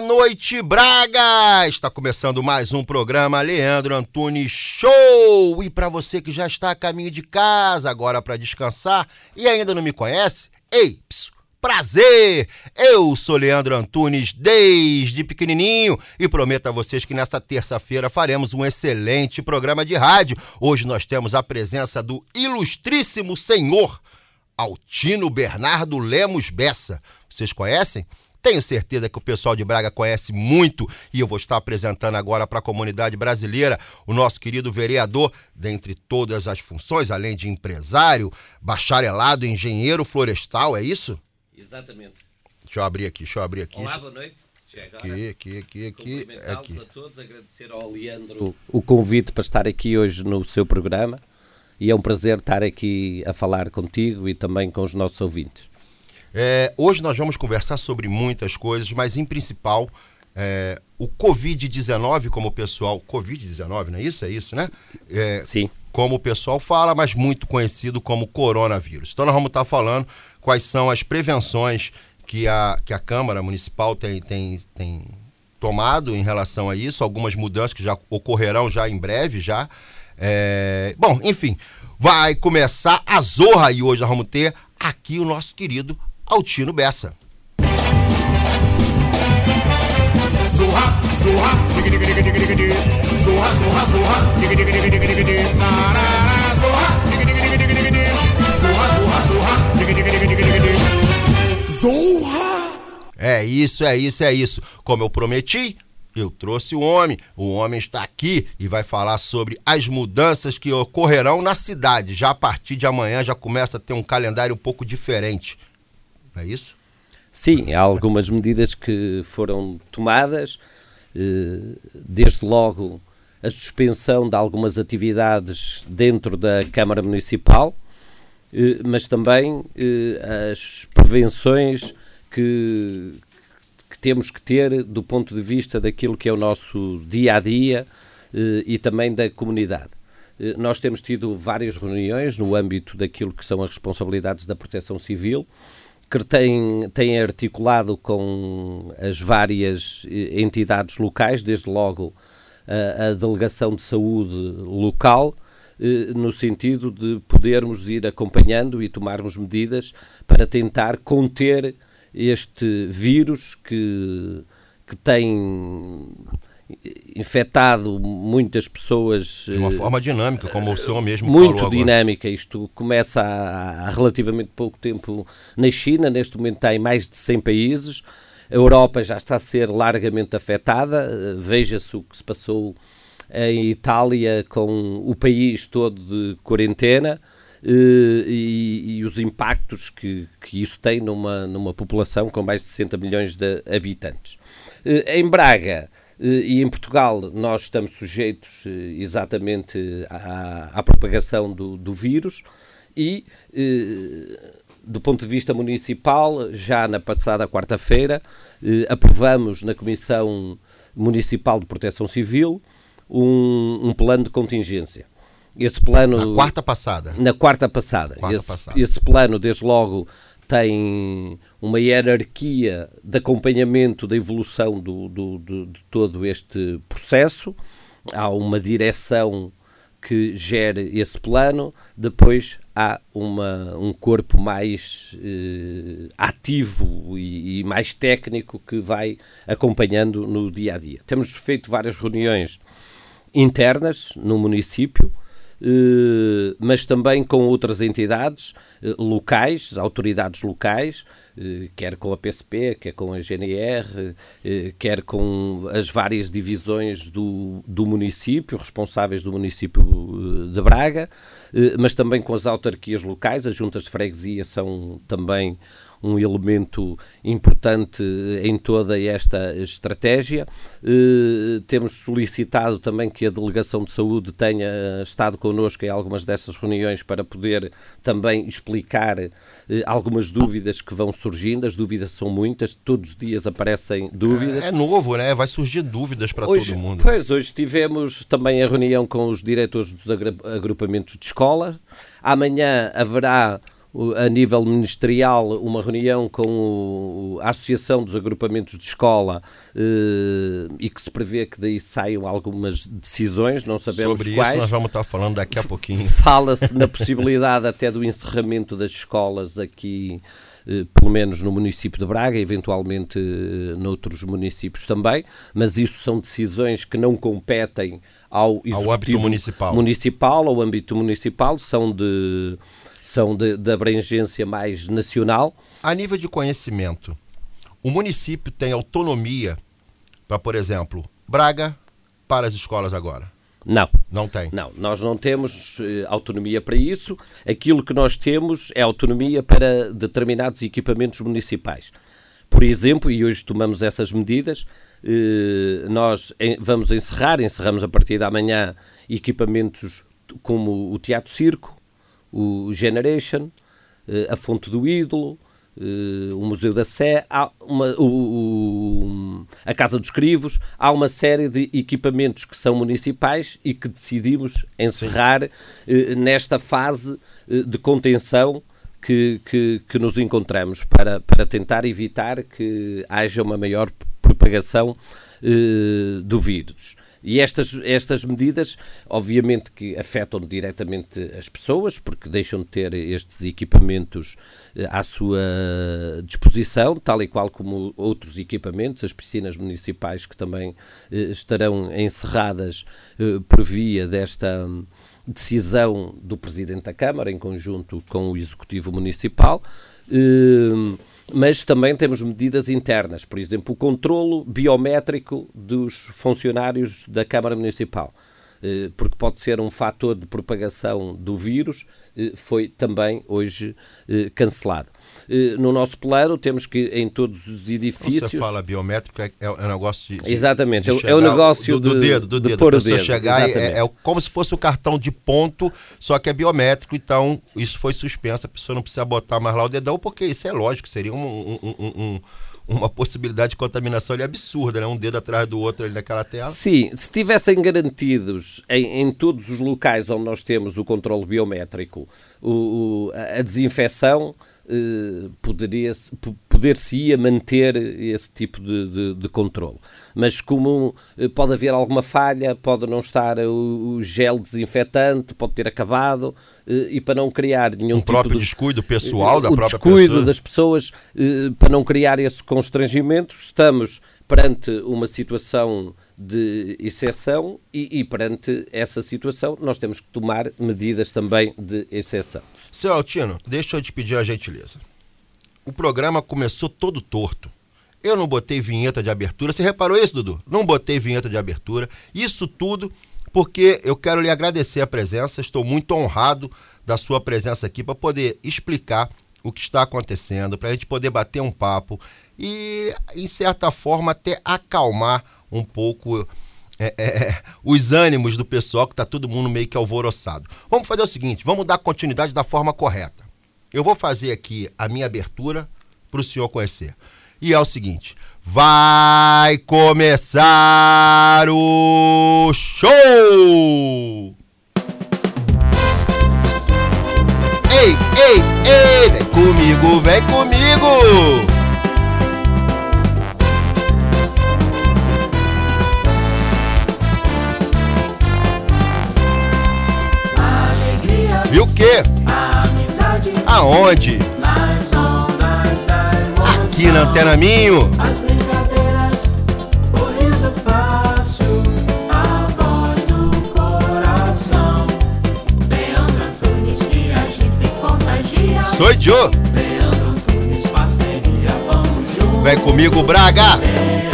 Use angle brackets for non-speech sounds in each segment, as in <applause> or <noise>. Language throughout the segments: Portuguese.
noite, Braga! Está começando mais um programa Leandro Antunes Show! E para você que já está a caminho de casa agora para descansar e ainda não me conhece, ei, psiu, prazer! Eu sou Leandro Antunes desde pequenininho e prometo a vocês que nesta terça-feira faremos um excelente programa de rádio. Hoje nós temos a presença do ilustríssimo senhor Altino Bernardo Lemos Bessa. Vocês conhecem? Tenho certeza que o pessoal de Braga conhece muito e eu vou estar apresentando agora para a comunidade brasileira o nosso querido vereador, dentre todas as funções, além de empresário, bacharelado, engenheiro florestal, é isso? Exatamente. Deixa eu abrir aqui, deixa eu abrir aqui. Olá, boa noite. Aqui, aqui, aqui, aqui. aqui. a todos, agradecer ao Leandro o convite para estar aqui hoje no seu programa e é um prazer estar aqui a falar contigo e também com os nossos ouvintes. É, hoje nós vamos conversar sobre muitas coisas, mas em principal é, o Covid-19, como o pessoal. Covid-19, não é isso? É isso, né? É, Sim. Como o pessoal fala, mas muito conhecido como coronavírus. Então nós vamos estar falando quais são as prevenções que a, que a Câmara Municipal tem, tem, tem tomado em relação a isso, algumas mudanças que já ocorrerão já em breve já. É, bom, enfim, vai começar a zorra e hoje nós vamos ter aqui o nosso querido Altino Bessa. Zorra, zorra. Zorra, zorra, zorra. Zorra. É isso, é isso, é isso. Como eu prometi, eu trouxe o homem. O homem está aqui e vai falar sobre as mudanças que ocorrerão na cidade. Já a partir de amanhã já começa a ter um calendário um pouco diferente. É isso? Sim, há algumas medidas que foram tomadas, eh, desde logo a suspensão de algumas atividades dentro da Câmara Municipal, eh, mas também eh, as prevenções que, que temos que ter do ponto de vista daquilo que é o nosso dia a dia e também da comunidade. Nós temos tido várias reuniões no âmbito daquilo que são as responsabilidades da Proteção Civil que tem, tem articulado com as várias entidades locais, desde logo a, a Delegação de Saúde local, no sentido de podermos ir acompanhando e tomarmos medidas para tentar conter este vírus que, que tem infectado muitas pessoas de uma forma dinâmica, como o senhor mesmo muito dinâmica. Isto começa há, há, relativamente pouco tempo na China, neste momento está em mais de 100 países. A Europa já está a ser largamente afetada. Veja-se o que se passou em Itália com o país todo de quarentena. E, e, os impactos que, que isso tem numa, numa população com mais de 60 milhões de habitantes. Em Braga, e em Portugal nós estamos sujeitos exatamente à, à propagação do, do, vírus e, do ponto de vista municipal, já na passada quarta-feira, aprovamos na Comissão Municipal de Proteção Civil um, um plano de contingência. Esse plano. Na quarta passada. Na quarta passada. Quarta esse, passada. esse plano, desde logo, tem uma hierarquia de acompanhamento da evolução do, do, do, de todo este processo. Há uma direção que gere esse plano, depois há uma, um corpo mais eh, ativo e, e, mais técnico que vai acompanhando no dia a dia. Temos feito várias reuniões internas no município mas também com outras entidades eh, locais, autoridades locais, eh, quer com a PSP, quer com a GNR, quer com as várias divisões do, do município, responsáveis do município de Braga, mas também com as autarquias locais, as juntas de freguesia são também um elemento importante em toda esta estratégia. Eh, temos solicitado também que a Delegação de Saúde tenha estado connosco em algumas dessas reuniões para poder também explicar eh, algumas dúvidas que vão surgindo. As dúvidas são muitas, todos os dias aparecem dúvidas. É novo, né? Vai surgir dúvidas para todo mundo. Pois, hoje tivemos também a reunião com os diretores dos agrupamentos de escola. Amanhã haverá a nível ministerial uma reunião com a Associação dos Agrupamentos de Escola eh, e que se prevê que daí saiam algumas decisões, não sabemos Sobre quais. Sobre isso nós vamos estar falando daqui a pouquinho. <laughs> Fala-se na possibilidade até do encerramento das escolas aqui eh, pelo menos no município de Braga, eventualmente eh, noutros municípios também, mas isso são decisões que não competem ao, ao âmbito municipal. municipal, ao âmbito municipal, são de são de, de abrangência mais nacional. A nível de conhecimento, o município tem autonomia para, por exemplo, Braga para as escolas agora? Não. Não tem? Não, nós não temos eh, autonomia para isso. Aquilo que nós temos é autonomia para determinados equipamentos municipais. Por exemplo, e hoje tomamos essas medidas, nós em, vamos encerrar, encerramos a partir da manhã equipamentos como o Teatro Circo, o Generation, eh, a Fonte do Ídolo, eh, o Museu da Sé, uma, o, o, a Casa dos Crivos, há uma série de equipamentos que são municipais e que decidimos encerrar eh, nesta fase de contenção que, que, que, nos encontramos para, para tentar evitar que haja uma maior propagação do vírus. E estas, estas medidas, obviamente, que afetam diretamente as pessoas, porque deixam de ter estes equipamentos eh, à sua disposição, tal e qual como outros equipamentos, as piscinas municipais que também eh, estarão encerradas eh, por via desta decisão do Presidente da Câmara, em conjunto com o Executivo Municipal. Eh, mas também temos medidas internas, por exemplo, o controlo biométrico dos funcionários da Câmara Municipal, eh, porque pode ser um fator de propagação do vírus, eh, foi também hoje eh, cancelado. Eh, no nosso plano temos que em todos os edifícios. Quando você fala biométrico, é, é um negócio de. Exatamente, de é o negócio do, do de, dedo, do de dedo. Pôr a o dedo, chegar é, é, como se fosse o cartão de ponto, só que é biométrico, então isso foi suspenso, a pessoa não precisa botar mais lá o dedão, porque isso é lógico, seria um, um, um, um uma possibilidade de contaminação ali absurda, né? Um dedo atrás do outro ali naquela tela. Sim, se tivessem garantidos em, em todos os locais onde nós temos o controle biométrico o, o a desinfecção, eh, poderia, poder-se-ia manter esse tipo de, de, de controle. Mas como eh, pode haver alguma falha, pode não estar o, o gel desinfetante, pode ter acabado, eh, e para não criar nenhum um tipo próprio de, descuido pessoal da o própria descuido pessoa. das pessoas, para não criar esse constrangimento, estamos perante uma situação de exceção e, e, perante essa situação nós temos que tomar medidas também de exceção. Seu Altino, deixa eu te pedir a gentileza. O programa começou todo torto. Eu não botei vinheta de abertura. Você reparou isso, Dudu? Não botei vinheta de abertura. Isso tudo porque eu quero lhe agradecer a presença. Estou muito honrado da sua presença aqui para poder explicar o que está acontecendo, para a gente poder bater um papo e, em certa forma, até acalmar um pouco é, é, é os ânimos do pessoal, que está todo mundo meio que alvoroçado. Vamos fazer o seguinte: vamos dar continuidade da forma correta. Eu vou fazer aqui a minha abertura para o senhor conhecer. E é o seguinte: vai começar o show! Ei, ei, ei, vem comigo, vem comigo! Viu o quê? Amizade Aonde? nas ondas da emoção. Aqui na Antena Minho. As brincadeiras, o riso fácil, a voz do coração. Leandro Antunes que agita e contagia. Sou Joe. Leandro Antunes, parceria, vamos juntos. Vem comigo, Braga. Leandro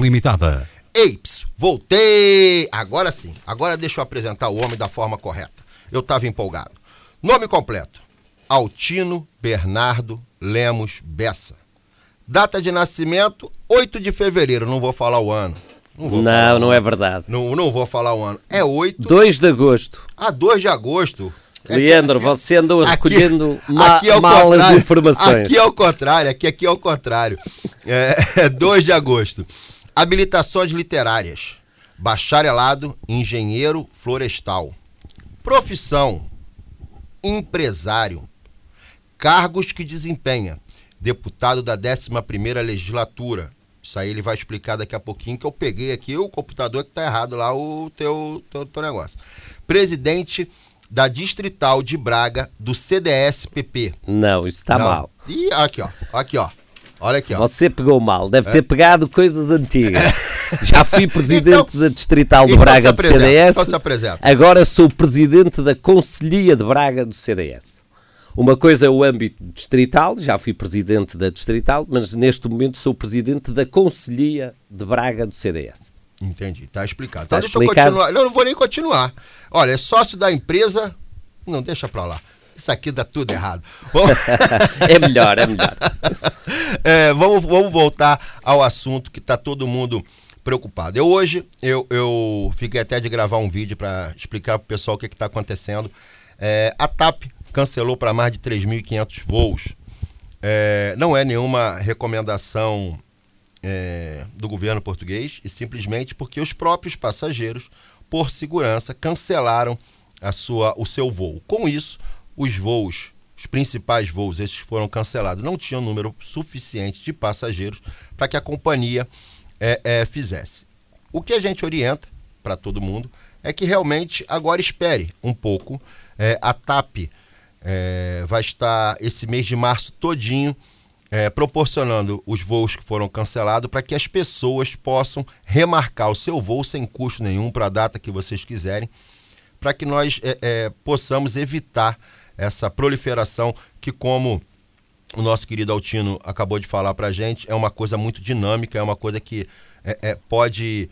Limitada. Eips, voltei! Agora sim, agora deixa eu apresentar o homem da forma correta. Eu estava empolgado. Nome completo: Altino Bernardo Lemos Bessa. Data de nascimento: 8 de fevereiro. Não vou falar o ano. Não, vou falar Não, não ano. é verdade. Não, não vou falar o ano. É 8 2 de agosto. a 2 de agosto. É que- Leandro, você andou Aqui- recolhendo ma aqui é o mal as contrário. informações. Aqui é o contrário, aqui, aqui é o contrário. É, <laughs> é 2 de agosto. Habilitações literárias. Bacharelado, engenheiro florestal. Profissão, empresário. Cargos que desempenha. Deputado da 11ª legislatura. Isso aí ele vai explicar daqui a pouquinho que eu peguei aqui o computador que tá errado lá o teu, teu, teu negócio. Presidente da Distrital de Braga do CDS-PP. Não, isso está Não. mal. Ih, aqui ó, aqui ó. Olha aqui ó. Você pegou mal, deve É. ter pegado coisas antigas. <laughs> Já fui presidente Então- da Distrital de então Braga do CDS. então. Agora sou presidente da Conselhia de Braga do CDS. Uma coisa é o âmbito distrital, já fui presidente da Distrital, mas neste momento sou presidente da Conselhia de Braga do CDS. Entendi, tá explicado. Então Tá deixa eu explicado. continuar. Não, eu não vou nem continuar. Olha, é sócio da empresa. Não, deixa pra lá. Isso aqui dá tudo <laughs> errado. É melhor, é melhor. <laughs> é, vamos, vamos voltar ao assunto que tá todo mundo preocupado. Eu hoje, eu, eu fiquei até de gravar um vídeo para explicar pro pessoal o que está acontecendo. É, a TAP cancelou para mais de 3.500 voos. É, não é nenhuma recomendação é, do governo português e simplesmente porque os próprios passageiros, por segurança, cancelaram a sua, o seu voo. Com isso, os voos, os principais voos, esses foram cancelados, não tinham número suficiente de passageiros para que a companhia é, é, fizesse. O que a gente orienta para todo mundo é que realmente agora espere um pouco. É, a TAP é, vai estar esse mês de março todinho é, proporcionando os voos que foram cancelados para que as pessoas possam remarcar o seu voo sem custo nenhum para a data que vocês quiserem, para que nós é, é, possamos evitar essa proliferação que, como o nosso querido Altino acabou de falar para a gente, é uma coisa muito dinâmica, é uma coisa que é, é, pode,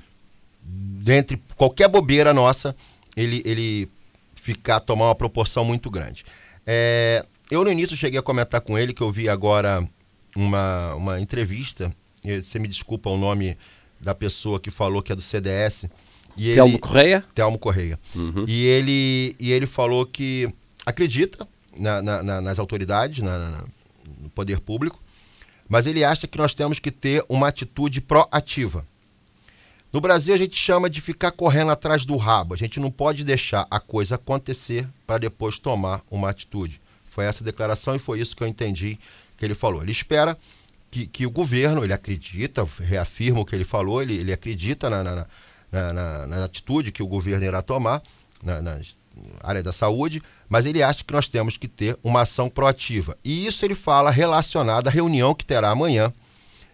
dentre qualquer bobeira nossa, ele, ele ficar, tomar uma proporção muito grande. É, eu no início cheguei a comentar com ele que eu vi agora uma, uma entrevista, e você me desculpa o nome da pessoa que falou que é do CDS. E Telmo ele- Correia? Telmo Correia. E, ele, e ele falou que acredita na- na- na- nas autoridades, no poder público, mas ele acha que nós temos que ter uma atitude proativa. No Brasil, a gente chama de ficar correndo atrás do rabo. A gente não pode deixar a coisa acontecer para depois tomar uma atitude. Foi essa declaração e foi isso que eu entendi que ele falou. Ele espera que, que o governo, ele acredita, reafirma o que ele falou, ele, ele acredita na, na, na, na- atitude que o governo irá tomar na, na área da saúde, mas ele acha que nós temos que ter uma ação proativa. E isso ele fala relacionado à reunião que terá amanhã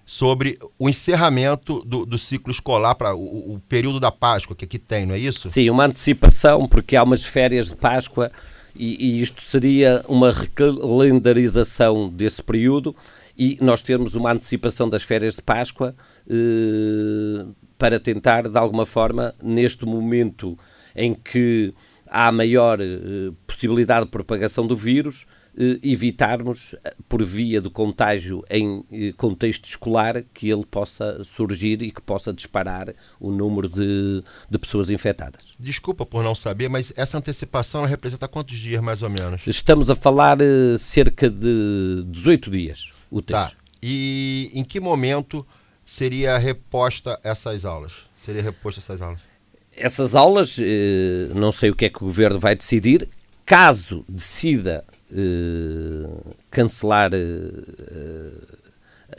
sobre o encerramento do, do ciclo escolar para o, o período da Páscoa que aqui tem, não é isso? Sim, uma antecipação, porque há umas férias de Páscoa e, e isto seria uma recalendarização desse período e nós termos uma antecipação das férias de Páscoa eh, para tentar, de alguma forma, neste momento em que há maior eh, possibilidade de propagação do vírus, eh, evitarmos, eh, por via do contágio em contexto escolar, que ele possa surgir e que possa disparar o número de, de pessoas infectadas. Desculpa por não saber, mas essa antecipação representa quantos dias mais ou menos? Estamos a falar cerca de 18 dias úteis. Tá. E em que momento seria reposta essas aulas? Seria reposta essas aulas? Essas aulas, eh, não sei o que é que o governo vai decidir. Caso decida eh, cancelar eh,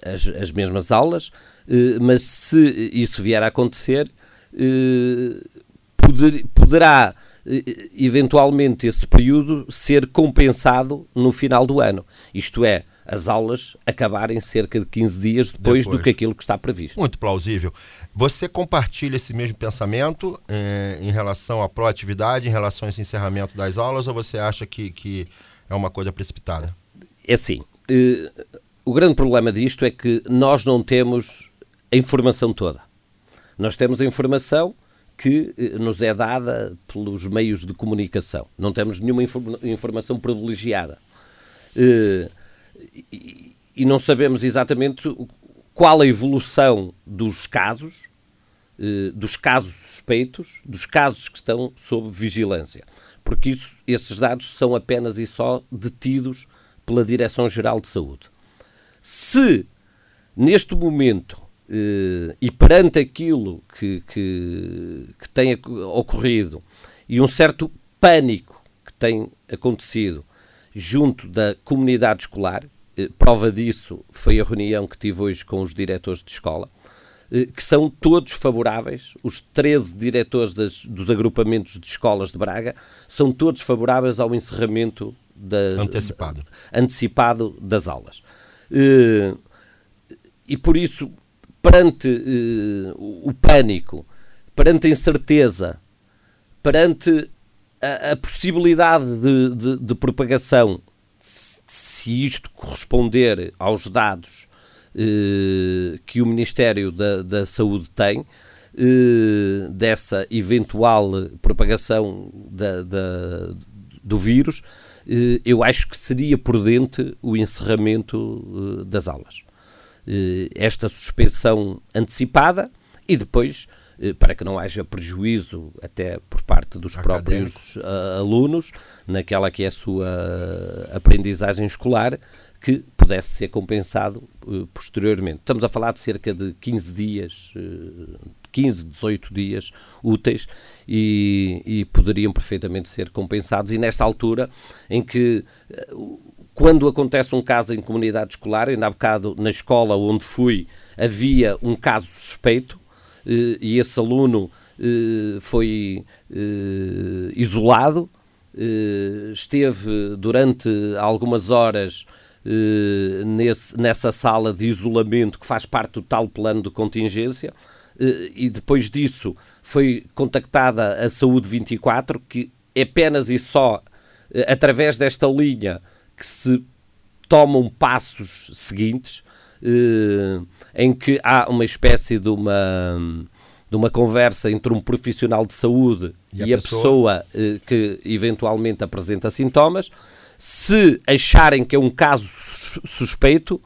as, as mesmas aulas, mas se isso vier a acontecer, poder- poderá eventualmente esse período ser compensado no final do ano. Isto é, as aulas acabarem cerca de 15 dias depois, Depois. do que aquilo que está previsto. Muito plausível. Você compartilha esse mesmo pensamento eh, em relação à proatividade, em relação a esse encerramento das aulas, ou você acha que, que é uma coisa precipitada? É assim, eh, o grande problema disto é que nós não temos a informação toda. Nós temos a informação que eh, nos é dada pelos meios de comunicação. Não temos nenhuma informa- informação privilegiada. Eh, e, e não sabemos exatamente o- qual a evolução dos casos, eh, dos casos suspeitos, dos casos que estão sob vigilância. Porque isso- esses dados são apenas e só detidos pela Direção-Geral de Saúde. Se, neste momento, eh, e perante aquilo que, que, que tem ocorrido e um certo pânico que tem acontecido junto da comunidade escolar, prova disso foi a reunião que tive hoje com os diretores de escola, eh, que são todos favoráveis, os 13 diretores das- dos agrupamentos de escolas de Braga, são todos favoráveis ao encerramento da, Antecipado. antecipado das aulas. Eh, e por isso, perante eh, o o pânico, perante a incerteza, perante a, a possibilidade de, de- de propagação, se isto corresponder aos dados eh, que o Ministério da, da Saúde tem, eh, dessa eventual propagação da- da- do vírus, eh, eu acho que seria prudente o encerramento das aulas. Esta suspensão antecipada e depois, para que não haja prejuízo até por parte dos próprios ah, alunos naquela que é a sua aprendizagem escolar, que pudesse ser compensado eh, posteriormente. Estamos a falar de cerca de 15 dias, eh, 15, 18 dias úteis e, e poderiam perfeitamente ser compensados. E nesta altura em que eh, quando acontece um caso em comunidade escolar, ainda há bocado na escola onde fui havia um caso suspeito eh, e esse aluno eh, foi eh, isolado, eh, esteve durante algumas horas eh, nesse- nessa sala de isolamento que faz parte do tal plano de contingência eh, e depois disso foi contactada a Saúde 24 que é apenas e só eh, através desta linha que se tomam passos seguintes eh, em que há uma espécie de uma de uma conversa entre um profissional de saúde E e, a a pessoa? pessoa eh, que eventualmente apresenta sintomas. Se acharem que é um caso sus- suspeito,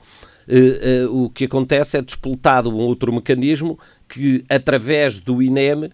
eh, eh, o que acontece é disputado um outro mecanismo que, através do INEM,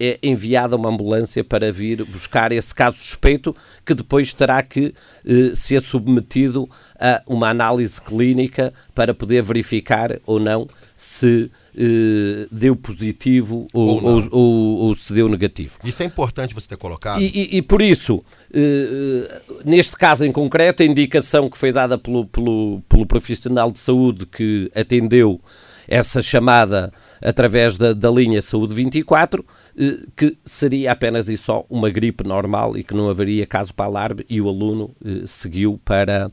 é enviada uma ambulância para vir buscar esse caso suspeito, que depois terá que eh, ser submetido a uma análise clínica para poder verificar ou não se eh, deu positivo ou, Ou ou- ou- se deu negativo. Isso é importante você ter colocado. E, e- e por isso, eh, eh, neste caso em concreto, a indicação que foi dada pelo, pelo, pelo profissional de saúde que atendeu essa chamada através da, da linha Saúde 24, eh, que seria apenas e só uma gripe normal e que não haveria caso para alarme e o aluno eh, seguiu para,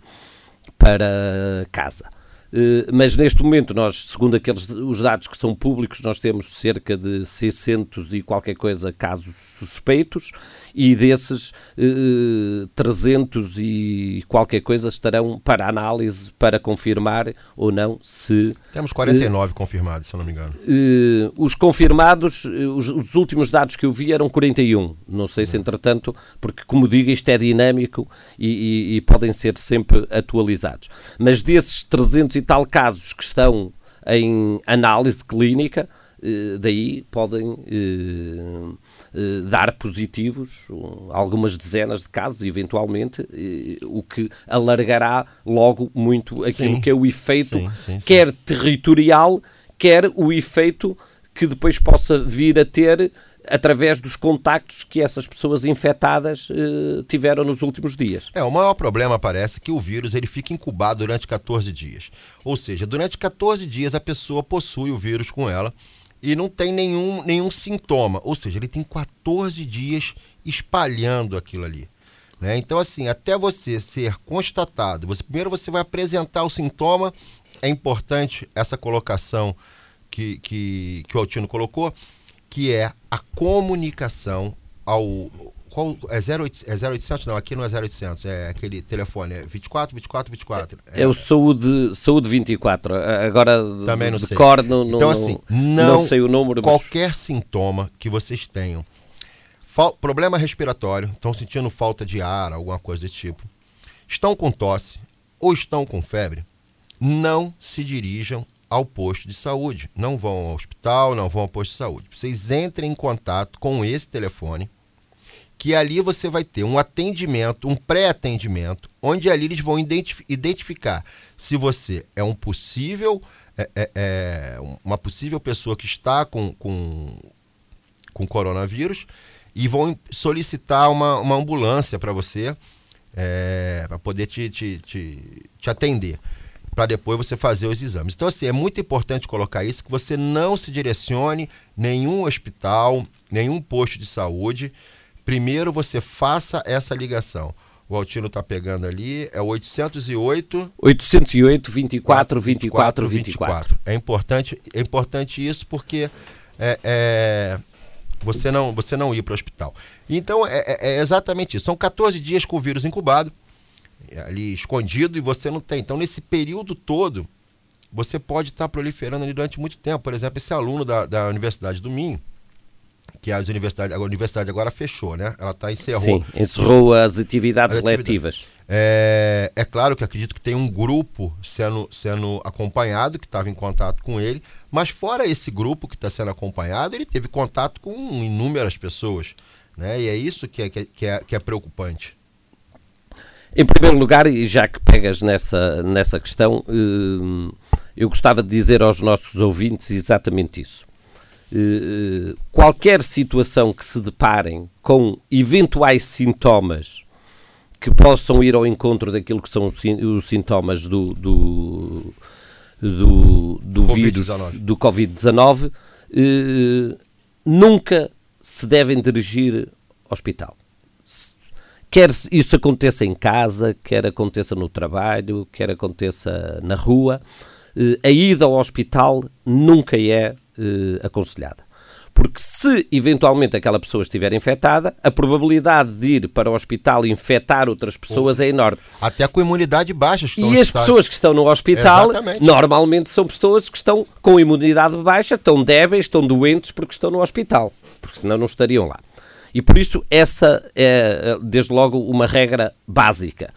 para casa. Eh, mas neste momento nós, segundo aqueles os dados que são públicos, nós temos cerca de 600 e qualquer coisa casos suspeitos e desses eh, 300 e qualquer coisa estarão para análise para confirmar ou não se Temos 49 confirmados, se não me engano. eh, os confirmados, eh, os, os últimos dados que eu vi eram 41. Não sei se, entretanto, porque, como digo, isto é dinâmico e, e- e podem ser sempre atualizados. Mas desses 300 e tal casos que estão em análise clínica, eh, daí podem eh, eh, dar positivos, um, algumas dezenas de casos, eventualmente, o que alargará logo muito aquilo Sim. que é o efeito, sim, sim. quer territorial, quer o efeito que depois possa vir a ter através dos contactos que essas pessoas infectadas eh, tiveram nos últimos dias. É, o maior problema parece que o vírus ele fica incubado durante 14 dias. Ou seja, durante 14 dias a pessoa possui o vírus com ela e não tem nenhum, nenhum sintoma. Ou seja, ele tem 14 dias espalhando aquilo ali. né? Então, assim, até você ser constatado, você, primeiro você vai apresentar o sintoma. É importante essa colocação que, que, que o Altino colocou, que é a comunicação ao. Qual, é, 0800, é 0800? Não, aqui não é 0800, é aquele telefone, é 24, 24, 24. É, o Saúde, Saúde 24. Agora, Também não de sei. cor, não, então, não- assim, não, não, sei o número, mas qualquer sintoma que vocês tenham, fal- problema respiratório, estão sentindo falta de ar, alguma coisa desse tipo, estão com tosse ou estão com febre, não se dirijam ao posto de saúde. Não vão ao hospital, não vão ao posto de saúde. Vocês entrem em contato com esse telefone, que ali você vai ter um atendimento, um pré-atendimento, onde ali eles vão identifi- identificar se você é um possível, é, é, é, uma possível pessoa que está com, com, com coronavírus e vão solicitar uma, uma ambulância para você, para poder te, te, te, te atender, para depois você fazer os exames. Então, assim, é muito importante colocar isso, que você não se direcione nenhum hospital, nenhum posto de saúde. Primeiro você faça essa ligação. O Altino está pegando ali, é o 808 808 24 24 24. É importante, é importante isso porque é, é, você, não, você não ir para o hospital. Então é, é- é exatamente isso. São 14 dias com o vírus incubado, ali escondido, e você não tem. Então, nesse período todo, você pode estar proliferando ali durante muito tempo. Por exemplo, esse aluno da, da Universidade do Minho, que as universidades, a universidade agora fechou, né? Ela está encerrou. Sim, encerrou as atividades As atividades. letivas. É, é claro que acredito que tem um grupo sendo, sendo acompanhado, que estava em contato com ele, mas fora esse grupo que está sendo acompanhado, ele teve contato com inúmeras pessoas. Né? E é isso que é, que é- que é, que é preocupante. Em primeiro lugar, e já que pegas nessa, nessa questão, hum, eu gostava de dizer aos nossos ouvintes exatamente isso. Eh, qualquer situação que se deparem com eventuais sintomas que possam ir ao encontro daquilo que são os, sin- os sintomas do, do, do, do vírus Covid-19. do Covid-19, eh, nunca se devem dirigir ao hospital quer isso aconteça em casa, quer aconteça no trabalho, quer aconteça na rua, eh, a ida ao hospital nunca é eh, aconselhada. Porque se eventualmente aquela pessoa estiver infectada, a probabilidade de ir para o hospital e infectar outras pessoas é enorme. Até com imunidade baixa. E as pessoas que estão no hospital Exatamente. normalmente são pessoas que estão com imunidade baixa, estão débeis, estão doentes porque estão no hospital, porque senão não estariam lá. E por isso essa é, desde logo, uma regra básica.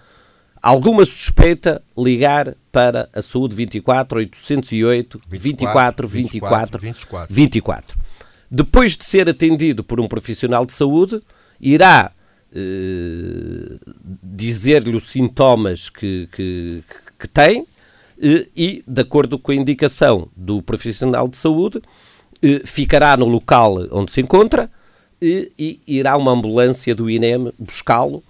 Alguma suspeita, ligar para a Saúde 24 808 24 24 24. 24. Depois de ser atendido por um profissional de saúde, irá eh, dizer-lhe os sintomas que, que, que tem eh, e, de acordo com a indicação do profissional de saúde, eh, ficará no local onde se encontra e, e irá uma ambulância do INEM buscá-lo,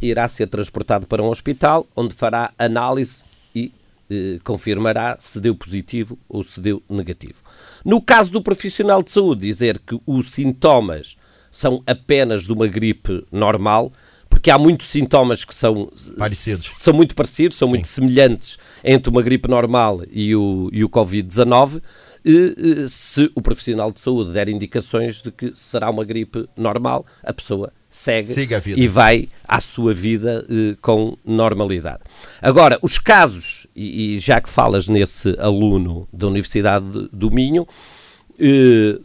irá ser transportado para um hospital onde fará análise e eh, confirmará se deu positivo ou se deu negativo. No caso do profissional de saúde, dizer que os sintomas são apenas de uma gripe normal, porque há muitos sintomas que são Parecidos. são muito parecidos, são Sim. muito semelhantes entre uma gripe normal e o, e o Covid-19. E, eh, Se o profissional de saúde der indicações de que será uma gripe normal, a pessoa segue Siga a vida. e vai à sua vida eh, com normalidade. Agora, os casos, e, e já que falas nesse aluno da Universidade de- do Minho, eh,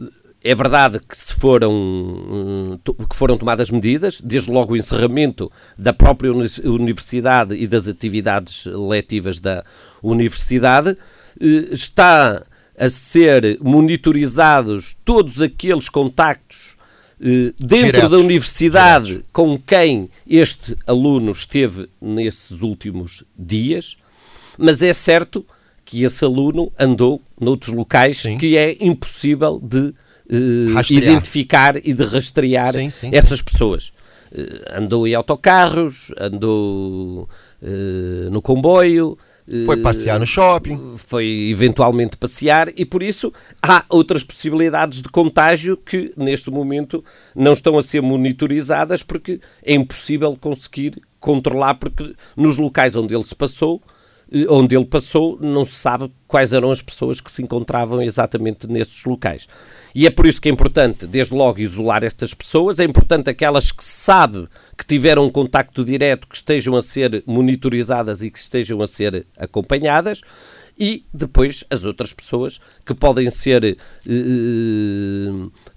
é verdade que se foram to- que foram tomadas medidas, desde logo o encerramento da própria uni- universidade e das atividades letivas da universidade, eh, está a ser monitorizados todos aqueles contactos eh, dentro Diretos. da universidade com quem este aluno esteve nesses últimos dias, mas é certo que esse aluno andou noutros locais Sim. que é impossível de eh, identificar e de rastrear Sim, sim, essas pessoas. Eh, andou em autocarros, andou no comboio. Foi eh, passear no shopping. foi eventualmente passear e por isso há outras possibilidades de contágio que neste momento não estão a ser monitorizadas porque é impossível conseguir controlar porque nos locais onde ele se passou eh, onde ele passou, não se sabe quais eram as pessoas que se encontravam exatamente nesses locais. E é por isso que é importante, desde logo, isolar estas pessoas. É importante aquelas que se sabe que tiveram um contacto direto, que estejam a ser monitorizadas e que estejam a ser acompanhadas. E depois as outras pessoas que podem ser eh,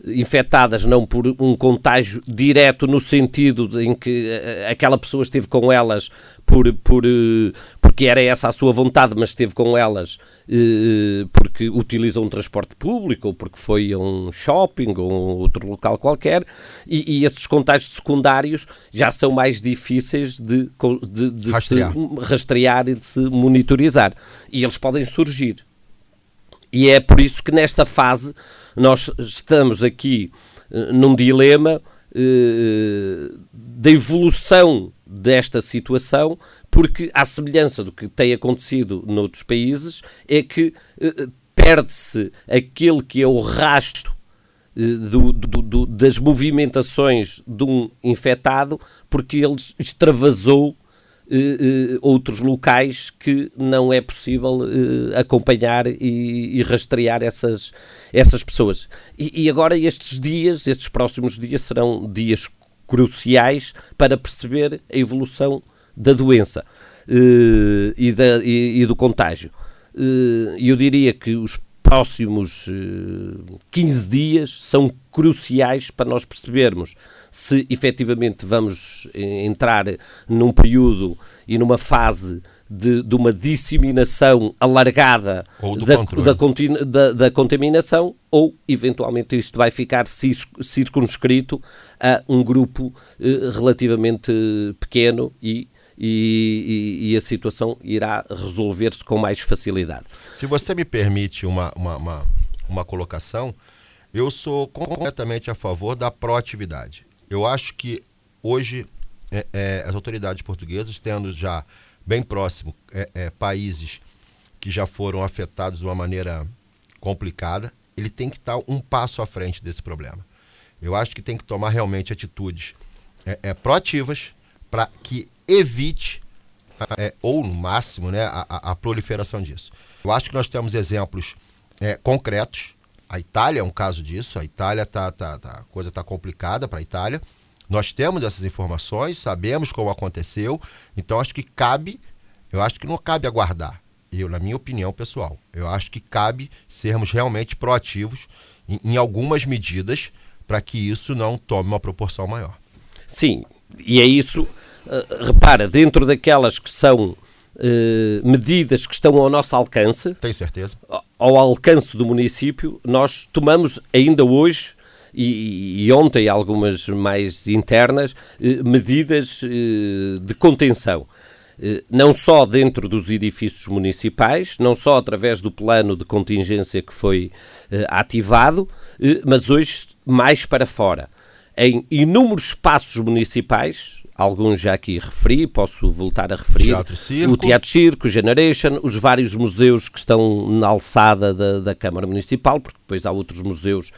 infectadas não por um contágio direto no sentido em que eh, aquela pessoa esteve com elas por, por, eh, porque era essa a sua vontade, mas esteve com elas eh, porque utilizam um transporte público ou porque foi a um shopping ou um outro local qualquer e, e esses contágios secundários já são mais difíceis de, de, de Rastrear. se rastrear e de se monitorizar e eles podem surgir e é por isso que nesta fase nós estamos aqui eh, num dilema eh, da evolução desta situação, porque, à semelhança do que tem acontecido noutros países, é que eh, perde-se aquele que é o rastro eh, do- do- do- das movimentações de um infectado, porque ele extravasou eh, eh, outros locais que não é possível eh, acompanhar e, e rastrear essas, essas pessoas. E, e agora estes dias, estes próximos dias, serão dias cruciais para perceber a evolução da doença eh, e, da- e- do contágio. Eh, eu diria que os próximos eh, 15 dias são cruciais para nós percebermos se efetivamente vamos eh, entrar num período e numa fase de, de uma disseminação alargada da, controle. da da- da contaminação ou eventualmente isto vai ficar cir- circunscrito a um grupo eh, relativamente eh, pequeno e, e- e- e a situação irá resolver-se com mais facilidade. Se você me permite uma, uma, uma, uma colocação, eu sou completamente a favor da proatividade. Eu acho que hoje é, é, as autoridades portuguesas, tendo já bem próximo é, é, países que já foram afetados de uma maneira complicada, ele tem que estar um passo à frente desse problema. Eu acho que tem que tomar realmente atitudes é, é, proativas para que evite é, ou no máximo né, a, a- proliferação disso. Eu acho que nós temos exemplos é, concretos. A Itália é um caso disso. A Itália tá, tá, tá- a coisa está complicada para a Itália. Nós temos essas informações, sabemos como aconteceu. Então acho que cabe, eu acho que não cabe aguardar. Eu, na minha opinião pessoal, eu acho que cabe sermos realmente proativos em, em algumas medidas para que isso não tome uma proporção maior. Sim, e é isso. Eh, repara, dentro daquelas que são eh, medidas que estão ao nosso alcance, certeza? ao alcance do município, nós tomamos ainda hoje e, e ontem algumas mais internas eh, medidas de contenção. Não só dentro dos edifícios municipais, não só através do plano de contingência que foi ativado, mas hoje mais para fora. Em inúmeros espaços municipais, alguns já aqui referi, posso voltar a referir. Teatro Circo. O Teatro Circo, Generation, os vários museus que estão na alçada da, da Câmara Municipal, porque depois há outros museus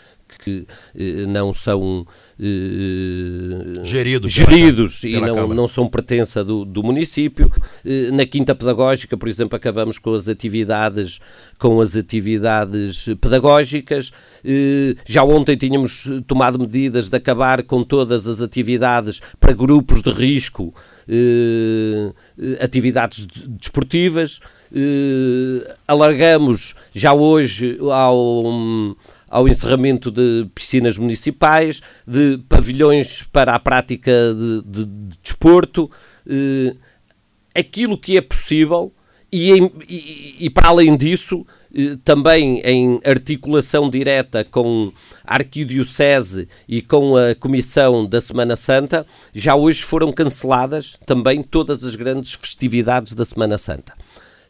que eh, não são eh, Geridos pela geridos Câmara- e pela não, Câmara. não são pertença do, do município. Eh, Na Quinta Pedagógica, por exemplo, acabamos com as atividades, com as atividades pedagógicas. Eh, Já ontem tínhamos tomado medidas de acabar com todas as atividades para grupos de risco, atividades de- desportivas. Alargamos já hoje ao ao encerramento de piscinas municipais, de pavilhões para a prática de, de- de desporto, eh, aquilo que é possível e, em- e- e para além disso, eh, também em articulação direta com a Arquidiocese e com a Comissão da Semana Santa, já hoje foram canceladas também todas as grandes festividades da Semana Santa.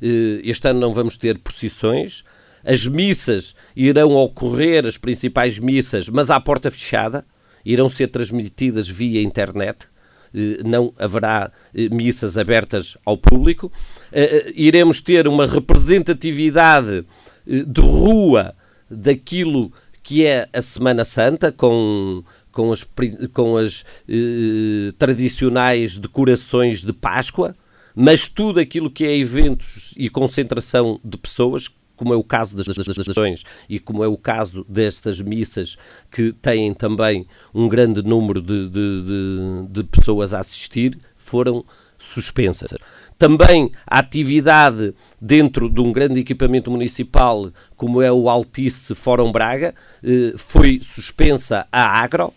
Eh, Este ano não vamos ter procissões, as missas irão ocorrer, as principais missas, mas à porta fechada, irão ser transmitidas via internet. Eh, Não haverá eh, missas abertas ao público. Eh, Iremos ter uma representatividade de rua daquilo que é a Semana Santa, com, com as, com as eh, tradicionais decorações de Páscoa, mas tudo aquilo que é eventos e concentração de pessoas, como é o caso das manifestações e como é o caso destas missas que têm também um grande número de, de, de- de pessoas a assistir, foram suspensas. Também a atividade dentro de um grande equipamento municipal, como é o Altice Fórum Braga, eh, foi suspensa a Agro,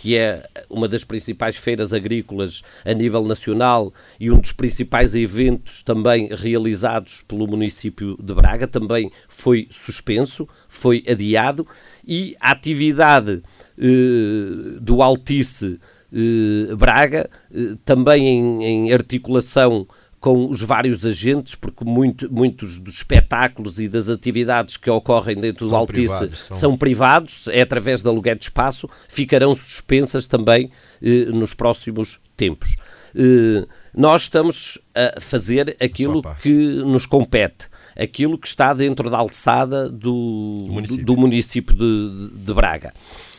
que é uma das principais feiras agrícolas a nível nacional e um dos principais eventos também realizados pelo município de Braga, também foi suspenso, foi adiado e a atividade eh, do Altice eh, Braga, eh, também em, em articulação com os vários agentes, porque muito- muitos dos espetáculos e das atividades que ocorrem dentro do São Altice privados, são- são privados, é através de aluguer de espaço, ficarão suspensas também eh, nos próximos tempos. Eh, nós estamos a fazer aquilo parte. que nos compete, aquilo que está dentro da alçada do, do município. município, de, de Braga.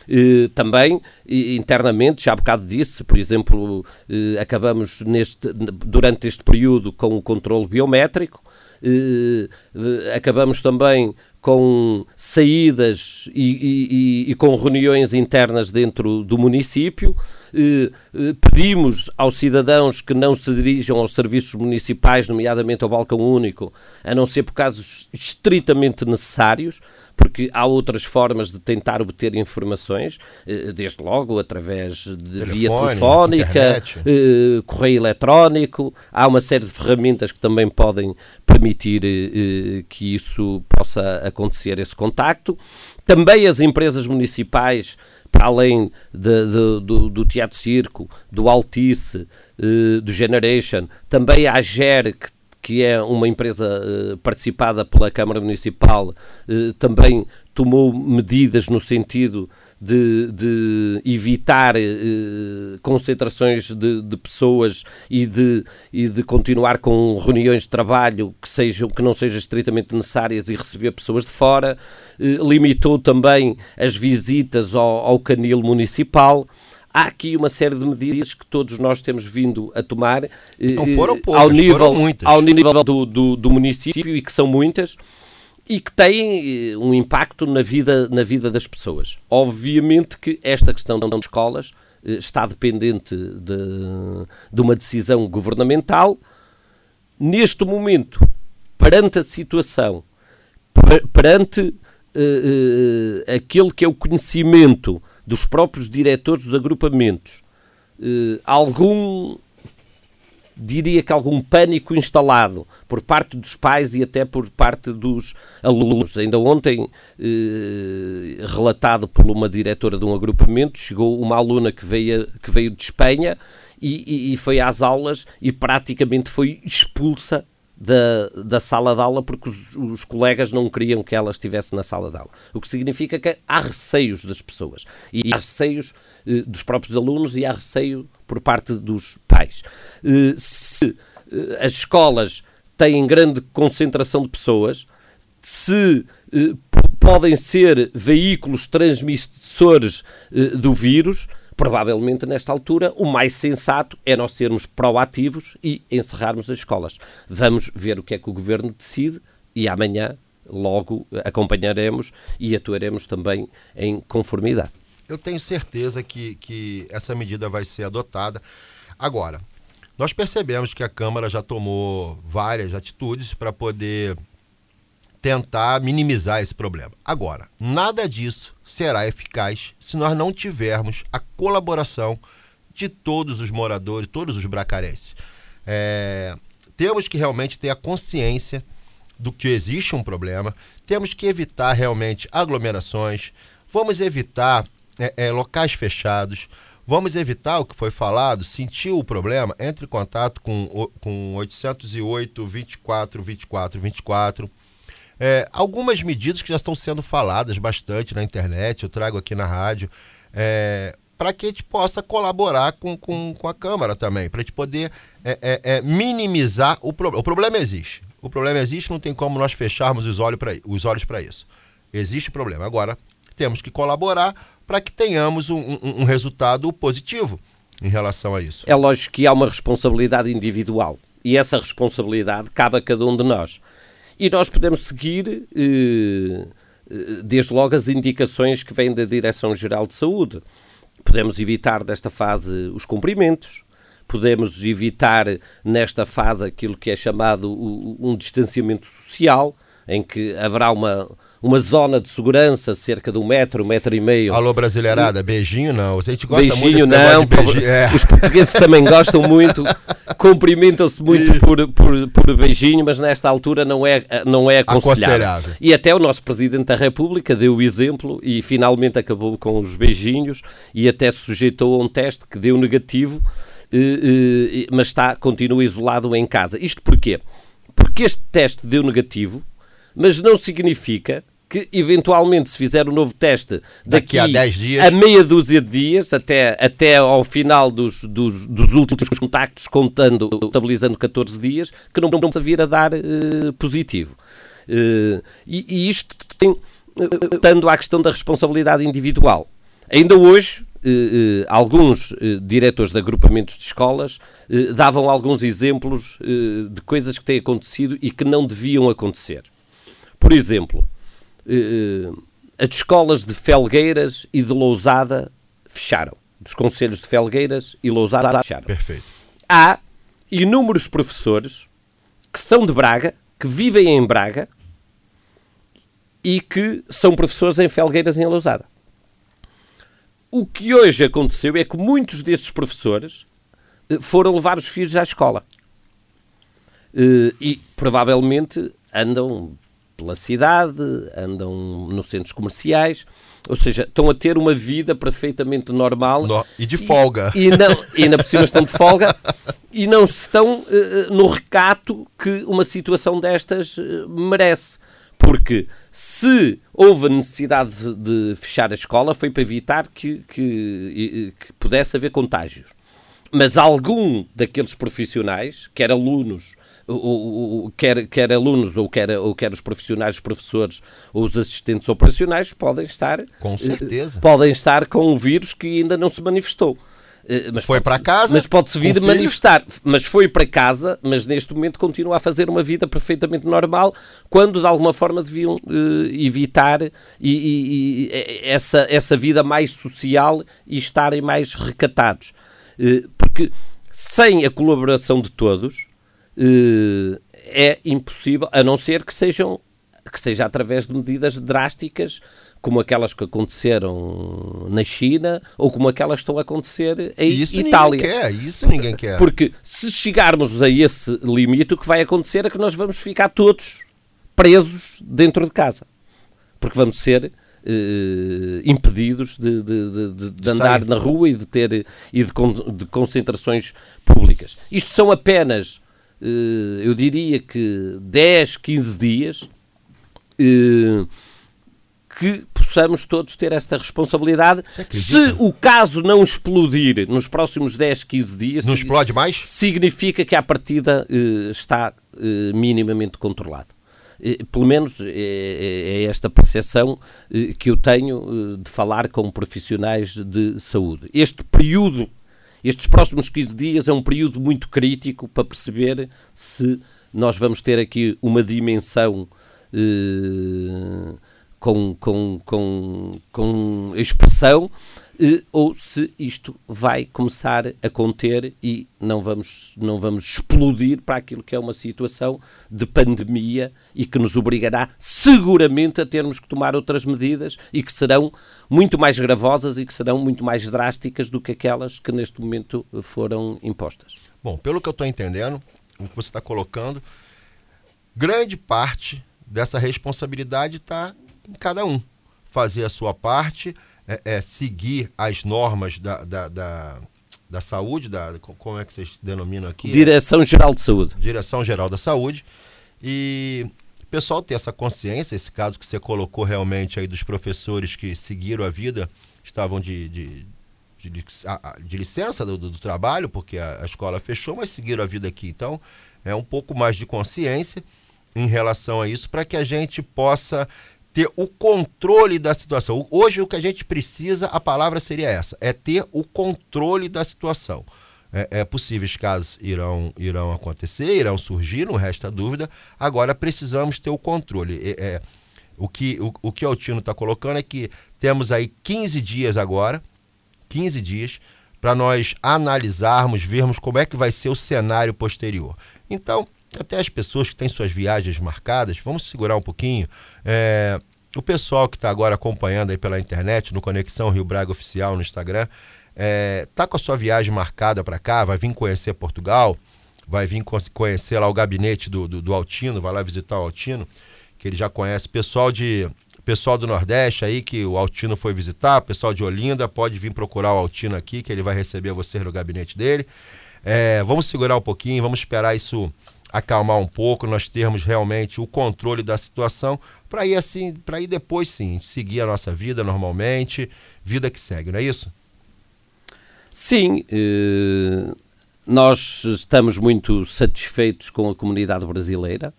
Eh, também internamente, já há bocado disse, por exemplo, eh, acabamos neste, durante este período com o controle biométrico, eh, acabamos também com saídas e, e- e- com reuniões internas dentro do município. Pedimos aos cidadãos que não se dirijam aos serviços municipais, nomeadamente ao balcão único, a não ser por casos estritamente necessários, porque há outras formas de tentar obter informações, eh, desde logo através de via Telefone, telefónica, internet. eh, correio eletrónico, há uma série de ferramentas que também podem permitir eh, eh, que isso possa acontecer, esse contacto. Também as empresas municipais, para além de- de- do, do Teatro Circo, do Altice, eh, do Generation, também a GER, que que é uma empresa eh, participada pela Câmara Municipal, eh, também tomou medidas no sentido de, de evitar eh, concentrações de, de pessoas e de, e de continuar com reuniões de trabalho que, sejam, que não sejam estritamente necessárias e receber pessoas de fora, eh, limitou também as visitas ao, ao canil municipal. Há aqui uma série de medidas que todos nós temos vindo a tomar eh, Não foram eh, poucas, ao nível, foram muitas. ao nível do, do, do município e que são muitas e que têm eh, um impacto na vida, na vida das pessoas. Obviamente que esta questão das escolas está dependente de, de uma decisão governamental. Neste momento, perante a situação, per- perante eh, eh, aquele que é o conhecimento dos próprios diretores dos agrupamentos, eh, algum diria que algum pânico instalado por parte dos pais e até por parte dos alunos. Ainda ontem, eh, relatado por uma diretora de um agrupamento, chegou uma aluna que veio, que veio de Espanha e, e- e foi às aulas e praticamente foi expulsa da, da sala de aula porque os, os colegas não queriam que ela estivesse na sala de aula. O que significa que há receios das pessoas. E há receios eh, dos próprios alunos e há receio por parte dos pais. Eh, se eh, as escolas têm grande concentração de pessoas, se eh, podem ser veículos transmissores eh, do vírus, provavelmente nesta altura o mais sensato é nós sermos proativos e encerrarmos as escolas. Vamos ver o que é que o governo decide e amanhã logo acompanharemos e atuaremos também em conformidade. Eu tenho certeza que, que essa medida vai ser adotada. Agora, nós percebemos que a Câmara já tomou várias atitudes para poder tentar minimizar esse problema. Agora, nada disso será eficaz se nós não tivermos a colaboração de todos os moradores, todos os bracarenses. É, temos que realmente ter a consciência do que existe um problema, temos que evitar realmente aglomerações, vamos evitar é, é, locais fechados, vamos evitar o que foi falado, sentiu o problema, entre em contato com, com 808 24 24 24. É, algumas medidas que já estão sendo faladas bastante na internet, eu trago aqui na rádio, para que a gente possa colaborar com, com, com a Câmara também, para a gente poder é, é, é, minimizar o problema. O problema existe. O problema existe, não tem como nós fecharmos os olhos para os olhos para isso. Existe problema. Agora, temos que colaborar para que tenhamos um, um- um resultado positivo em relação a isso. É lógico que há uma responsabilidade individual e essa responsabilidade cabe a cada um de nós. E nós podemos seguir, eh, eh, desde logo, as indicações que vêm da Direção-Geral de Saúde. Podemos evitar desta fase os cumprimentos, podemos evitar nesta fase aquilo que é chamado um distanciamento social, em que haverá uma, uma zona de segurança, cerca de um metro, um metro e meio, Alô, brasileirada, beijinho não. A gente gosta muito beijinho negócio não, beijinho. É. os portugueses também gostam muito, <laughs> cumprimentam-se muito por, por, por beijinho, mas nesta altura não é, não é aconselhável. Aconselhável. E até o nosso Presidente da República deu o exemplo e finalmente acabou com os beijinhos e até se sujeitou a um teste que deu negativo, eh, eh, mas está, continua isolado em casa. Isto porquê? Porque este teste deu negativo, mas não significa que eventualmente se fizer um novo teste Daqui daqui, a 10 dias. a meia dúzia de dias, até, até ao final dos, dos, dos últimos contactos, contando, estabilizando 14 dias, que não vão vir a dar eh, positivo. Eh, e, e isto tem, eh, tanto à questão da responsabilidade individual. Ainda hoje, eh, eh, alguns eh, diretores de agrupamentos de escolas davam alguns exemplos de coisas que têm acontecido e que não deviam acontecer. Por exemplo, as escolas de Felgueiras e de Lousada fecharam. Dos conselhos de Felgueiras e Lousada fecharam. Perfeito. Há inúmeros professores que são de Braga, que vivem em Braga e que são professores em Felgueiras e em Lousada. O que hoje aconteceu é que muitos desses professores eh, foram levar os filhos à escola. Eh, E provavelmente andam pela cidade, andam nos centros comerciais, ou seja, estão a ter uma vida perfeitamente normal. No- e de folga. E, não, e ainda por cima estão de folga e não estão eh, no recato que uma situação destas eh, merece. Porque se houve a necessidade de, de fechar a escola foi para evitar que, que, que pudesse haver contágios. Mas algum daqueles profissionais, quer alunos, ou, ou- ou- quer, quer alunos ou quer, ou quer os profissionais, os professores ou os assistentes operacionais, podem estar Com certeza. podem estar com um vírus que ainda não se manifestou. Eh, Mas Foi para casa, Mas pode-se vir manifestar. Mas foi para casa, mas neste momento continua a fazer uma vida perfeitamente normal, quando de alguma forma deviam eh, evitar e, e- e essa, essa vida mais social e estarem mais recatados. Eh, porque sem a colaboração de todos eh, é impossível, a não ser que sejam que seja através de medidas drásticas, como aquelas que aconteceram na China ou como aquelas que estão a acontecer em Isso Itália. ninguém quer, isso ninguém quer. Porque se chegarmos a esse limite, o que vai acontecer é que nós vamos ficar todos presos dentro de casa. Porque vamos ser eh, impedidos de, de- de- de- andar na rua e de ter e de, con- de concentrações públicas. Isto são apenas, eh, eu diria que 10, 15 dias eh, que possamos todos ter esta responsabilidade. Se o caso não explodir nos próximos 10, 15 dias, Não explode mais? significa que a partida eh, está eh, minimamente controlado. eh, pelo menos é, é- é esta percepção eh, que eu tenho eh, de falar com profissionais de saúde. Este período, estes próximos 15 dias, é um período muito crítico para perceber se nós vamos ter aqui uma dimensão eh, com, com, com, com expressão ou se isto vai começar a conter e não vamos, não vamos explodir para aquilo que é uma situação de pandemia e que nos obrigará seguramente a termos que tomar outras medidas e que serão muito mais gravosas e que serão muito mais drásticas do que aquelas que neste momento foram impostas. Bom, pelo que eu estou entendendo, o que você está colocando, grande parte dessa responsabilidade está em cada um. Fazer a sua parte, é, é, seguir as normas da, da, da, da saúde, da, co- como é que vocês denominam aqui? Direção-Geral de Saúde. Direção Geral da Saúde. E o pessoal ter essa consciência, esse caso que você colocou realmente aí dos professores que seguiram a vida, estavam de, de, de, de- de licença do, do- do trabalho, porque a, a escola fechou, mas seguiram a vida aqui. Então, é um pouco mais de consciência em relação a isso, para que a gente possa ter o controle da situação. Hoje, o que a gente precisa, a palavra seria essa: é ter o controle da situação. É, é, possíveis casos irão, irão acontecer, irão surgir, não resta dúvida. Agora precisamos ter o controle. É, é, o, que, o, o que está colocando é que temos aí 15 dias agora, 15 dias, para nós analisarmos, vermos como é que vai ser o cenário posterior. Então, até as pessoas que têm suas viagens marcadas, vamos segurar um pouquinho. É, o pessoal que está agora acompanhando aí pela internet, no Conexão Rio Braga Oficial no Instagram, é, tá com a sua viagem marcada para cá, vai vir conhecer Portugal, vai vir co- conhecer lá o gabinete do, do, do Altino, vai lá visitar o Altino, que ele já conhece. Pessoal de pessoal do Nordeste aí que o Altino foi visitar, pessoal de Olinda, pode vir procurar o Altino aqui, que ele vai receber vocês no gabinete dele. É, vamos segurar um pouquinho, vamos esperar isso acalmar um pouco, nós termos realmente o controle da situação, para ir assim, para ir depois sim, seguir a nossa vida normalmente, vida que segue, não é isso? Sim, eh, nós estamos muito satisfeitos com a comunidade brasileira.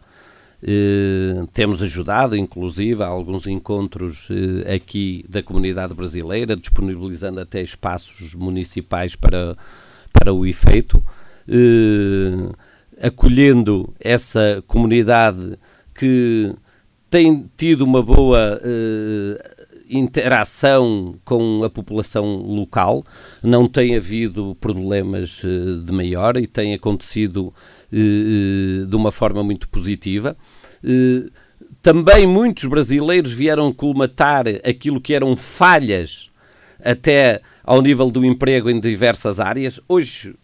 Eh, temos ajudado, inclusive, a alguns encontros eh, aqui da comunidade brasileira, disponibilizando até espaços municipais para, para o efeito, acolhendo essa comunidade que tem tido uma boa eh, interação com a população local, não tem havido problemas eh, de maior e tem acontecido eh, de uma forma muito positiva. Também muitos brasileiros vieram colmatar aquilo que eram falhas até ao nível do emprego em diversas áreas. Hoje,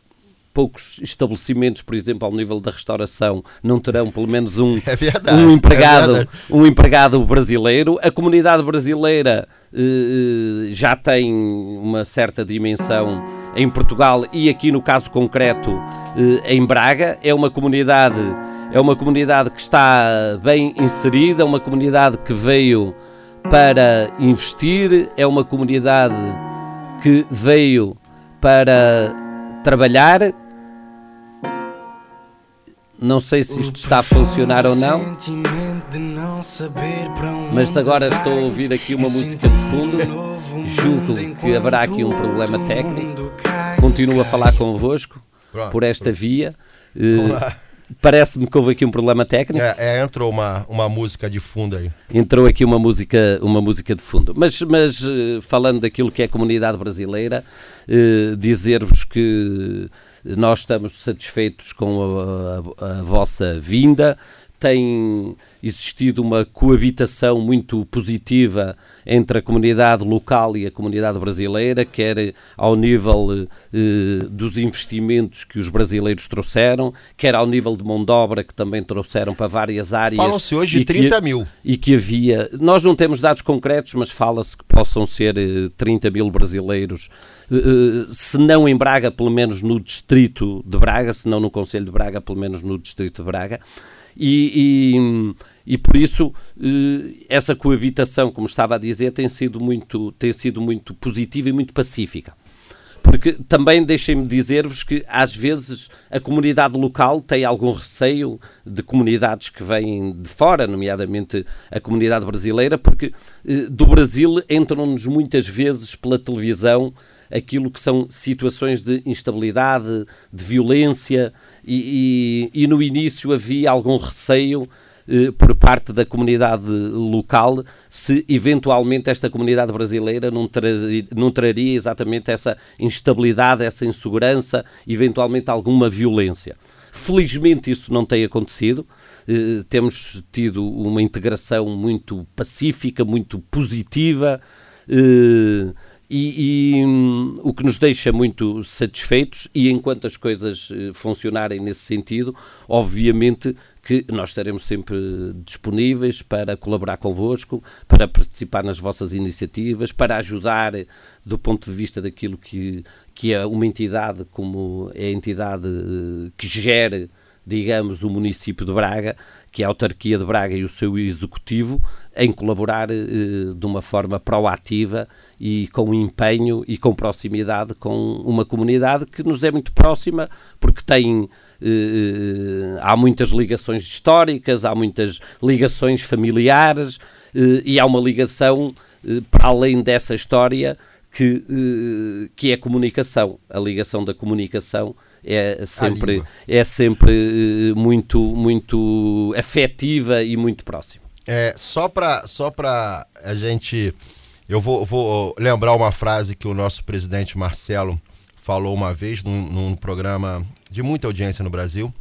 poucos estabelecimentos, por exemplo, ao nível da restauração, não terão pelo menos um, <laughs> É verdade, um é empregado, verdade. um empregado brasileiro. A comunidade brasileira eh, já tem uma certa dimensão em Portugal e aqui no caso concreto eh, em Braga. É uma comunidade, é uma comunidade que está bem inserida, uma comunidade que veio para investir, é uma comunidade que veio para trabalhar. Não sei se isto está a funcionar ou não. Mas agora estou a ouvir aqui uma música de fundo. Julgo que haverá aqui um problema técnico. Continuo a falar convosco por esta via. Eh. Parece-me que houve aqui um problema técnico. É, é, entrou uma, uma música de fundo aí. Entrou aqui uma música, uma música de fundo. Mas, mas eh, falando daquilo que é a comunidade brasileira, eh, dizer-vos que nós estamos satisfeitos com a, a- a vossa vinda. Tem existido uma coabitação muito positiva entre a comunidade local e a comunidade brasileira, quer ao nível eh, dos investimentos que os brasileiros trouxeram, quer ao nível de mão de obra que também trouxeram para várias áreas. Falam-se hoje de e que- 30 mil. e que havia. Nós não temos dados concretos, mas fala-se que possam ser eh, 30 mil brasileiros, eh, eh, se não em Braga, pelo menos no distrito de Braga, se não no Conselho de Braga, pelo menos no distrito de Braga. E, e, e por isso eh, essa coabitação, como estava a dizer, tem sido muito, tem sido muito positiva e muito pacífica. porque também deixem-me dizer-vos que às vezes a comunidade local tem algum receio de comunidades que vêm de fora, nomeadamente a comunidade brasileira, porque eh, do Brasil entram-nos muitas vezes pela televisão aquilo que são situações de instabilidade, de violência, e, e, e no início havia algum receio eh, por parte da comunidade local se eventualmente esta comunidade brasileira não, traria, não traria exatamente essa instabilidade, essa insegurança, eventualmente alguma violência. Felizmente isso não tem acontecido. Eh, temos tido uma integração muito pacífica, muito positiva. Eh, e, e hum, o que nos deixa muito satisfeitos, e enquanto as coisas eh, funcionarem nesse sentido, obviamente que nós estaremos sempre disponíveis para colaborar convosco, para participar nas vossas iniciativas, para ajudar do ponto de vista daquilo que, que é uma entidade como é a entidade eh, que gere digamos, o município de Braga, que é a autarquia de Braga e o seu executivo, em colaborar eh, de uma forma proativa e com empenho e com proximidade com uma comunidade que nos é muito próxima, porque tem eh, há muitas ligações históricas, há muitas ligações familiares eh, e há uma ligação eh, para além dessa história que, eh, que é a comunicação, a ligação da comunicação é sempre, é sempre eh, muito, muito afetiva e muito próxima. É, só para só a gente. Eu vou, vou lembrar uma frase que o nosso presidente Marcelo falou uma vez num, num programa de muita audiência no Brasil.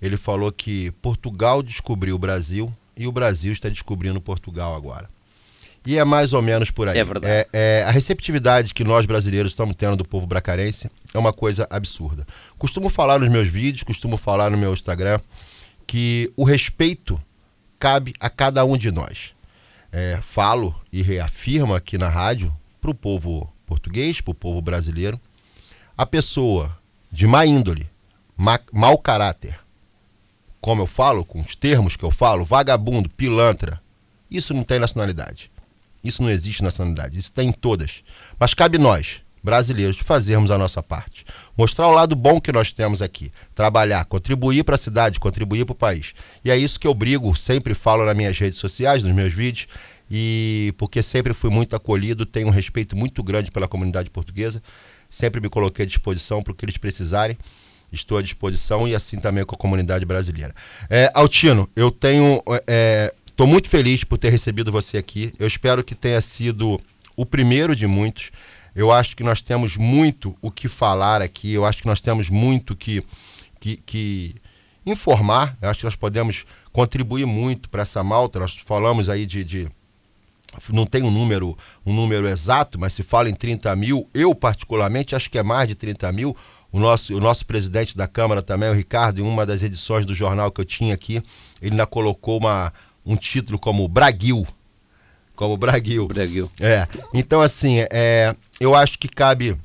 Ele falou que Portugal descobriu o Brasil e o Brasil está descobrindo Portugal agora. E é mais ou menos por aí. É verdade. É, é, a receptividade que nós brasileiros estamos tendo do povo bracarense é uma coisa absurda. Costumo falar nos meus vídeos, costumo falar no meu Instagram, que o respeito cabe a cada um de nós. É, falo e reafirmo aqui na rádio para o povo português, para o povo brasileiro, a pessoa de má índole, má, mau caráter, como eu falo, com os termos que eu falo, vagabundo, pilantra, isso não tem nacionalidade. Isso não existe nacionalidade, isso tem em todas. Mas cabe nós, brasileiros, fazermos a nossa parte. Mostrar o lado bom que nós temos aqui. Trabalhar, contribuir para a cidade, contribuir para o país. E é isso que eu brigo, sempre falo nas minhas redes sociais, nos meus vídeos, e porque sempre fui muito acolhido, tenho um respeito muito grande pela comunidade portuguesa. Sempre me coloquei à disposição para o que eles precisarem. Estou à disposição e assim também com a comunidade brasileira. É, Altino, eu tenho é, Estou muito feliz por ter recebido você aqui. Eu espero que tenha sido o primeiro de muitos. Eu acho que nós temos muito o que falar aqui. Eu acho que nós temos muito que, que, que informar. Eu acho que nós podemos contribuir muito para essa malta. Nós falamos aí de, de não tem um número, um número exato, mas se fala em 30 mil, eu particularmente acho que é mais de 30 mil. O nosso, o nosso presidente da Câmara também, o Ricardo, em uma das edições do jornal que eu tinha aqui, ele ainda colocou uma, um título como Braguil. Como Braguil. Braguil. É. Então, assim, é, eu acho que cabe.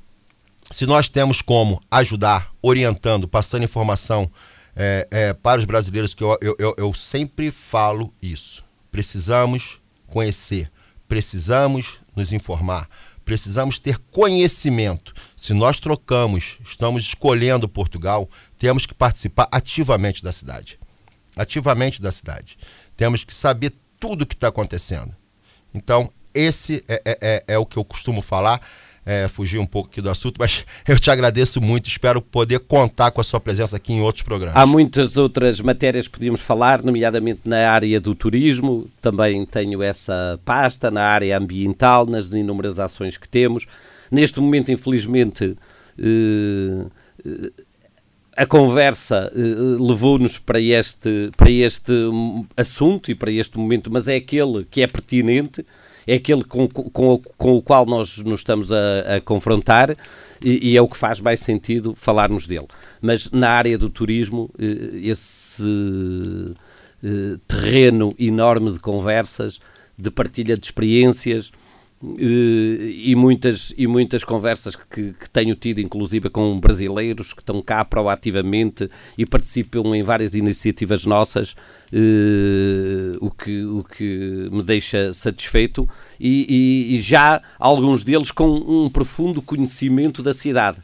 Se nós temos como ajudar, orientando, passando informação é, é, para os brasileiros, que eu, eu, eu, eu sempre falo isso. Precisamos conhecer, precisamos nos informar, precisamos ter conhecimento. Se nós trocamos, estamos escolhendo Portugal, temos que participar ativamente da cidade. Ativamente da cidade. Temos que saber tudo o que está acontecendo. Então, esse é, é, é, é, o que eu costumo falar. É, fugir um pouco aqui do assunto, <laughs> mas eu te agradeço muito. Espero poder contar com a sua presença aqui em outros programas. Há muitas outras matérias que podíamos falar, nomeadamente na área do turismo. Também tenho essa pasta, na área ambiental, nas inúmeras ações que temos. Neste momento, infelizmente. Eh, a conversa uh, levou-nos para este, para este assunto e para este momento, mas é aquele que é pertinente, é aquele com, com, com o qual nós nos estamos a, a confrontar e, e, é o que faz mais sentido falarmos dele. Mas na área do turismo, uh, esse uh, terreno enorme de conversas, de partilha de experiências, e muitas, e muitas conversas que, que tenho tido, inclusive com brasileiros que estão cá proativamente e participam em várias iniciativas nossas, eh, o, que, o que me deixa satisfeito, e, e, e já alguns deles com um profundo conhecimento da cidade.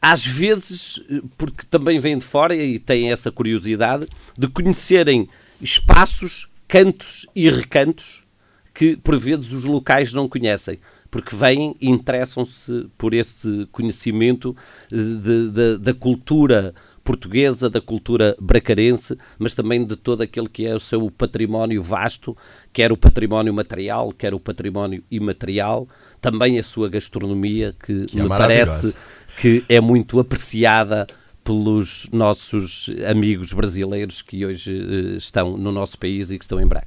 Às vezes, porque também vêm de fora e têm essa curiosidade, de conhecerem espaços, cantos e recantos que por vezes os locais não conhecem, porque vêm e interessam-se por este conhecimento eh, de, de, da cultura portuguesa, da cultura bracarense, mas também de todo aquele que é o seu património vasto, quer o património material, quer o património imaterial, também a sua gastronomia, que, que é me parece que é muito apreciada pelos nossos amigos brasileiros que hoje uh, estão no nosso país e que estão em Braga.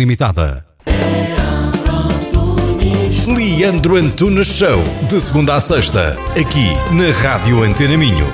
Limitada. Leandro Antunes Show, de segunda a sexta, aqui na Rádio Antena Minho.